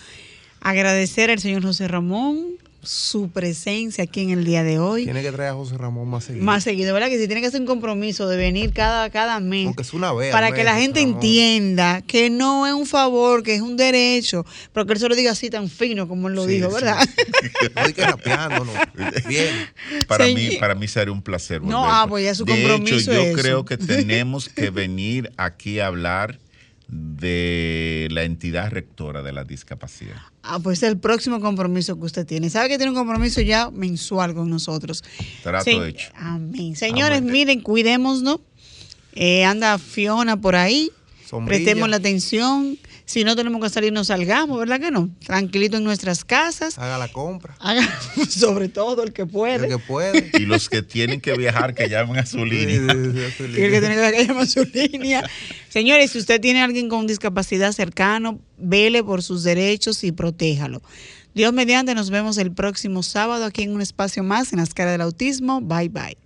Agradecer al señor José Ramón su presencia aquí en el día de hoy. Tiene que traer a José Ramón más seguido. Más seguido, ¿verdad? Que si tiene que hacer un compromiso de venir cada, cada mes. Aunque es una vez. Para que la gente entienda que no es un favor, que es un derecho. Pero que él se lo diga así tan fino como él lo dijo, ¿verdad? no que rapeando, no. Bien. Para mí, para mí sería un placer. No, ah, pues ya su compromiso. De hecho, yo creo que tenemos que venir aquí a hablar de la entidad rectora de la discapacidad. Ah, pues es el próximo compromiso que usted tiene. ¿Sabe que tiene un compromiso ya mensual con nosotros? Trato hecho. Amén. Señores, miren, cuidémonos. Eh, anda Fiona por ahí. Prestemos la atención. Si no tenemos que salir, no salgamos, ¿verdad que no? Tranquilito en nuestras casas. Haga la compra. Haga, sobre todo el que puede. El que puede. Y los que tienen que viajar, que llamen a su línea. y el que tiene que viajar, que llamen a su línea. Señores, si usted tiene a alguien con discapacidad cercano, vele por sus derechos y protéjalo. Dios mediante, nos vemos el próximo sábado aquí en un espacio más en las caras del autismo. Bye bye.